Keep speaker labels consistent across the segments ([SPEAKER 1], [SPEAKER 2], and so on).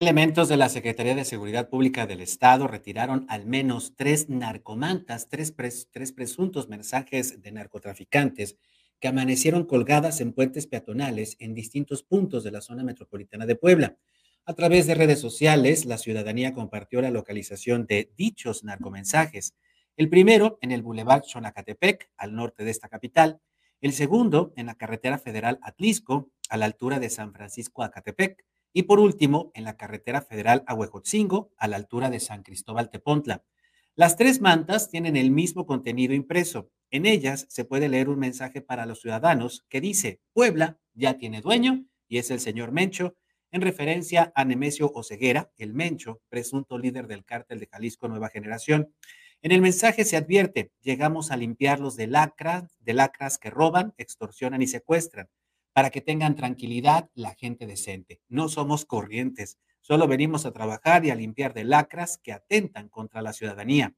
[SPEAKER 1] Elementos de la Secretaría de Seguridad Pública del Estado retiraron al menos tres narcomantas, tres, presuntos mensajes de narcotraficantes que amanecieron colgadas en puentes peatonales en distintos puntos de la zona metropolitana de Puebla. A través de redes sociales, la ciudadanía compartió la localización de dichos narcomensajes. El primero en el Boulevard Xonacatepec, al norte de esta capital. El segundo en la carretera federal Atlisco, a la altura de San Francisco Acatepec y por último, en la carretera federal a Huejotzingo, a la altura de San Cristóbal Tepontla. Las tres mantas tienen el mismo contenido impreso. En ellas se puede leer un mensaje para los ciudadanos que dice, Puebla ya tiene dueño y es el señor Mencho, en referencia a Nemesio Oceguera, el Mencho, presunto líder del cártel de Jalisco Nueva Generación. En el mensaje se advierte, llegamos a limpiarlos de lacras, de lacras que roban, extorsionan y secuestran para que tengan tranquilidad la gente decente. No somos corrientes, solo venimos a trabajar y a limpiar de lacras que atentan contra la ciudadanía.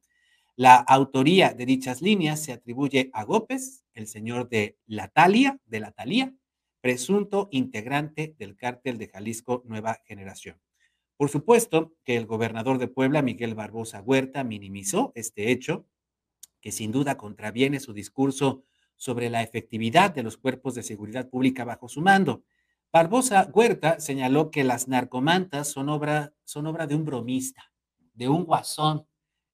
[SPEAKER 1] La autoría de dichas líneas se atribuye a Gópez, el señor de la Talia, de la Talía, presunto integrante del cártel de Jalisco Nueva Generación. Por supuesto que el gobernador de Puebla, Miguel Barbosa Huerta, minimizó este hecho, que sin duda contraviene su discurso sobre la efectividad de los cuerpos de seguridad pública bajo su mando. Barbosa Huerta señaló que las narcomantas son obra, son obra de un bromista, de un guasón,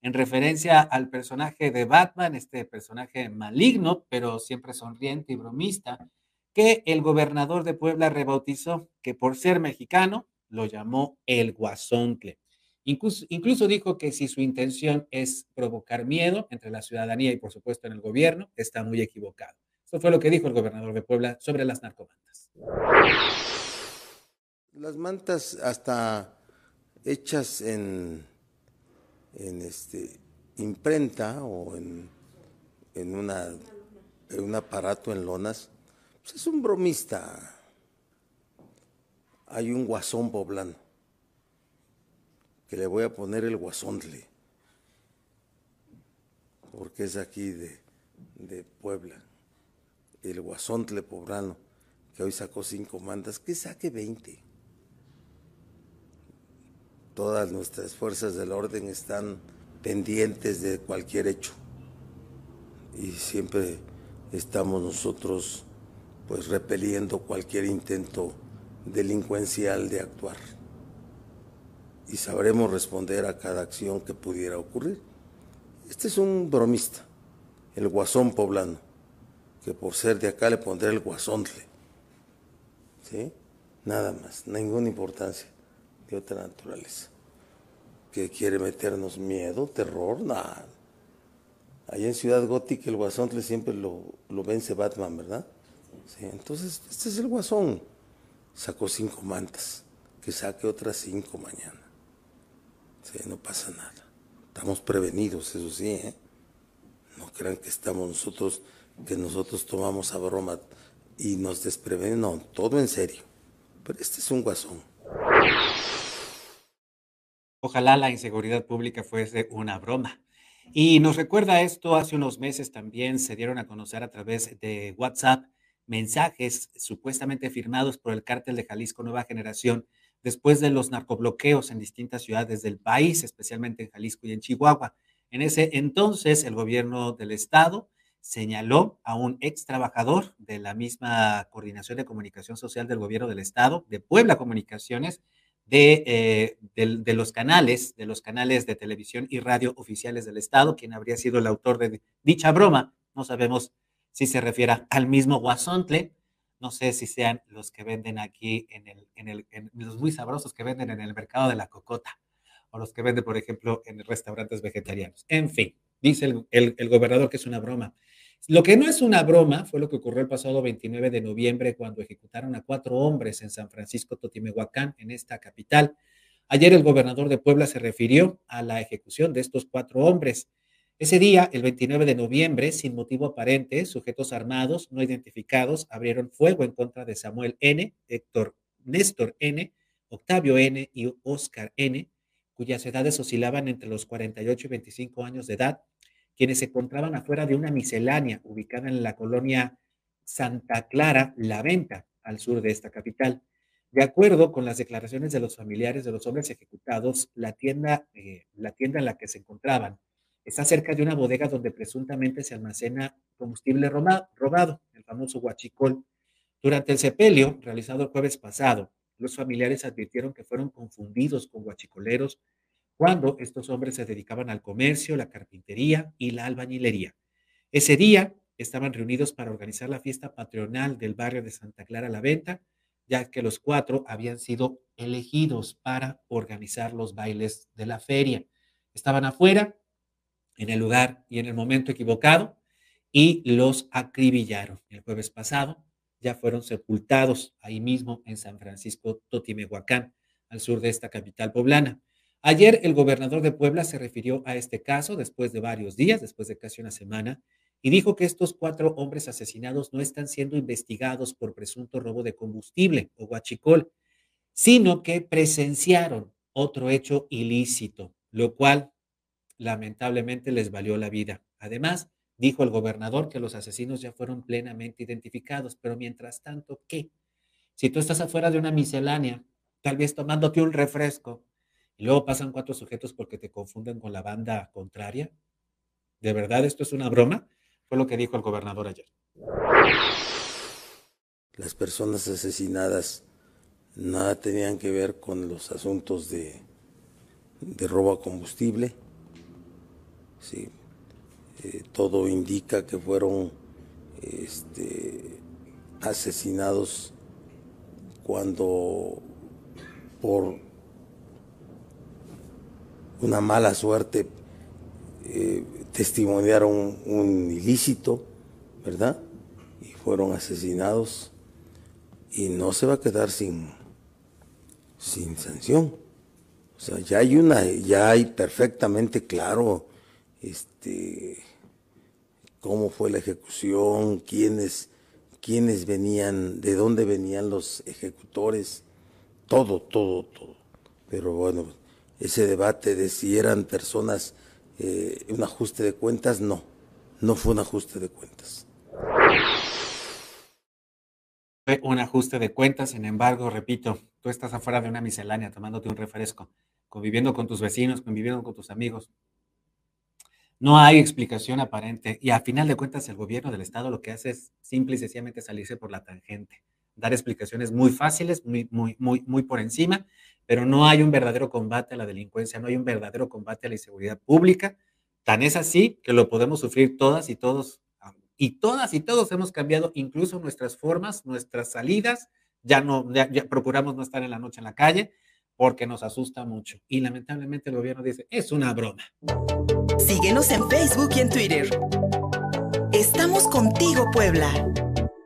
[SPEAKER 1] en referencia al personaje de Batman, este personaje maligno, pero siempre sonriente y bromista, que el gobernador de Puebla rebautizó, que por ser mexicano lo llamó el guasoncle. Incluso, dijo que si su intención es provocar miedo entre la ciudadanía y por supuesto en el gobierno, está muy equivocado. Eso fue lo que dijo el gobernador de Puebla sobre las narcomantas.
[SPEAKER 2] Las mantas hasta hechas en, en este, imprenta o en, en, una, en un aparato en lonas, pues es un bromista. Hay un guasón poblano que le voy a poner el guasontle, porque es aquí de, de Puebla, el guasontle poblano, que hoy sacó cinco mandas, que saque veinte. Todas nuestras fuerzas del orden están pendientes de cualquier hecho. Y siempre estamos nosotros pues repeliendo cualquier intento delincuencial de actuar y sabremos responder a cada acción que pudiera ocurrir. Este es un bromista, el guasón poblano, que por ser de acá le pondré el guasontle. ¿Sí? Nada más, ninguna importancia de otra naturaleza. Que quiere meternos miedo, terror, nada. Allá en Ciudad Gótica el guasontle siempre lo, vence Batman, ¿verdad? Sí, entonces, este es el guasón. Sacó cinco mantas, que saque otras cinco mañana. Sí, no pasa nada. Estamos prevenidos, eso sí, ¿eh? No crean que estamos nosotros, que nosotros tomamos a broma y nos desprevenimos. No, todo en serio. Pero este es un guasón.
[SPEAKER 1] Ojalá la inseguridad pública fuese una broma. Y nos recuerda esto, hace unos meses también se dieron a conocer a través de WhatsApp mensajes supuestamente firmados por el cártel de Jalisco Nueva Generación después de los narcobloqueos en distintas ciudades del país, especialmente en Jalisco y en Chihuahua. En ese entonces, el gobierno del estado señaló a un ex trabajador de la misma Coordinación de Comunicación Social del gobierno del estado, de Puebla Comunicaciones, de, eh, de, los canales, de los canales de televisión y radio oficiales del estado, quien habría sido el autor de dicha broma. No sabemos si se refiere al mismo Guasontle, no sé si sean los que venden aquí en el, en el, los muy sabrosos que venden en el mercado de la cocota o los que venden, por ejemplo, en restaurantes vegetarianos. En fin, dice el, el, gobernador que es una broma. Lo que no es una broma fue lo que ocurrió el pasado 29 de noviembre cuando ejecutaron a cuatro hombres en San Francisco Totimehuacán, en esta capital. Ayer el gobernador de Puebla se refirió a la ejecución de estos cuatro hombres. Ese día, el 29 de noviembre, sin motivo aparente, sujetos armados no identificados abrieron fuego en contra de Samuel N., Héctor Néstor N., Octavio N. y Oscar N., cuyas edades oscilaban entre los 48 y 25 años de edad, quienes se encontraban afuera de una miscelánea ubicada en la colonia Santa Clara, La Venta, al sur de esta capital. De acuerdo con las declaraciones de los familiares de los hombres ejecutados, la tienda, eh, la tienda en la que se encontraban está cerca de una bodega donde presuntamente se almacena combustible robado, el famoso huachicol. Durante el sepelio, realizado el jueves pasado, los familiares advirtieron que fueron confundidos con huachicoleros cuando estos hombres se dedicaban al comercio, la carpintería y la albañilería. Ese día estaban reunidos para organizar la fiesta patronal del barrio de Santa Clara la Venta, ya que los cuatro habían sido elegidos para organizar los bailes de la feria. Estaban afuera, en el lugar y en el momento equivocado, y los acribillaron. El jueves pasado ya fueron sepultados ahí mismo en San Francisco Totimehuacán, al sur de esta capital poblana. Ayer el gobernador de Puebla se refirió a este caso después de varios días, después de casi una semana, y dijo que estos cuatro hombres asesinados no están siendo investigados por presunto robo de combustible o guachicol, sino que presenciaron otro hecho ilícito, lo cual lamentablemente les valió la vida. Además, dijo el gobernador que los asesinos ya fueron plenamente identificados, pero mientras tanto, ¿qué? Si tú estás afuera de una miscelánea, tal vez tomándote un refresco, y luego pasan cuatro sujetos porque te confunden con la banda contraria, ¿de verdad esto es una broma? Fue lo que dijo el gobernador ayer.
[SPEAKER 2] Las personas asesinadas nada tenían que ver con los asuntos de, de robo a combustible. Sí, eh, todo indica que fueron este, asesinados cuando por una mala suerte eh, testimoniaron un ilícito, ¿verdad? Y fueron asesinados y no se va a quedar sin, sin sanción. O sea, ya hay una, ya hay perfectamente claro este cómo fue la ejecución, quiénes, quiénes venían, de dónde venían los ejecutores, todo, todo, todo. Pero bueno, ese debate de si eran personas, eh, un ajuste de cuentas, no, no fue un ajuste de cuentas.
[SPEAKER 1] Fue un ajuste de cuentas, sin embargo, repito, tú estás afuera de una miscelánea tomándote un refresco, conviviendo con tus vecinos, conviviendo con tus amigos. No hay explicación aparente y a final de cuentas el gobierno del estado lo que hace es simple y sencillamente salirse por la tangente, dar explicaciones muy fáciles, muy, muy, muy, muy por encima pero no hay un verdadero combate a la delincuencia, no hay un verdadero combate a la inseguridad pública. Tan es así que lo podemos sufrir todas y todos, y todas y todos hemos cambiado incluso nuestras formas, nuestras salidas, ya no, ya, procuramos no estar en la noche en la calle porque nos asusta mucho. Y lamentablemente el gobierno dice, es una broma.
[SPEAKER 3] Síguenos en Facebook y en Twitter. Estamos contigo, Puebla.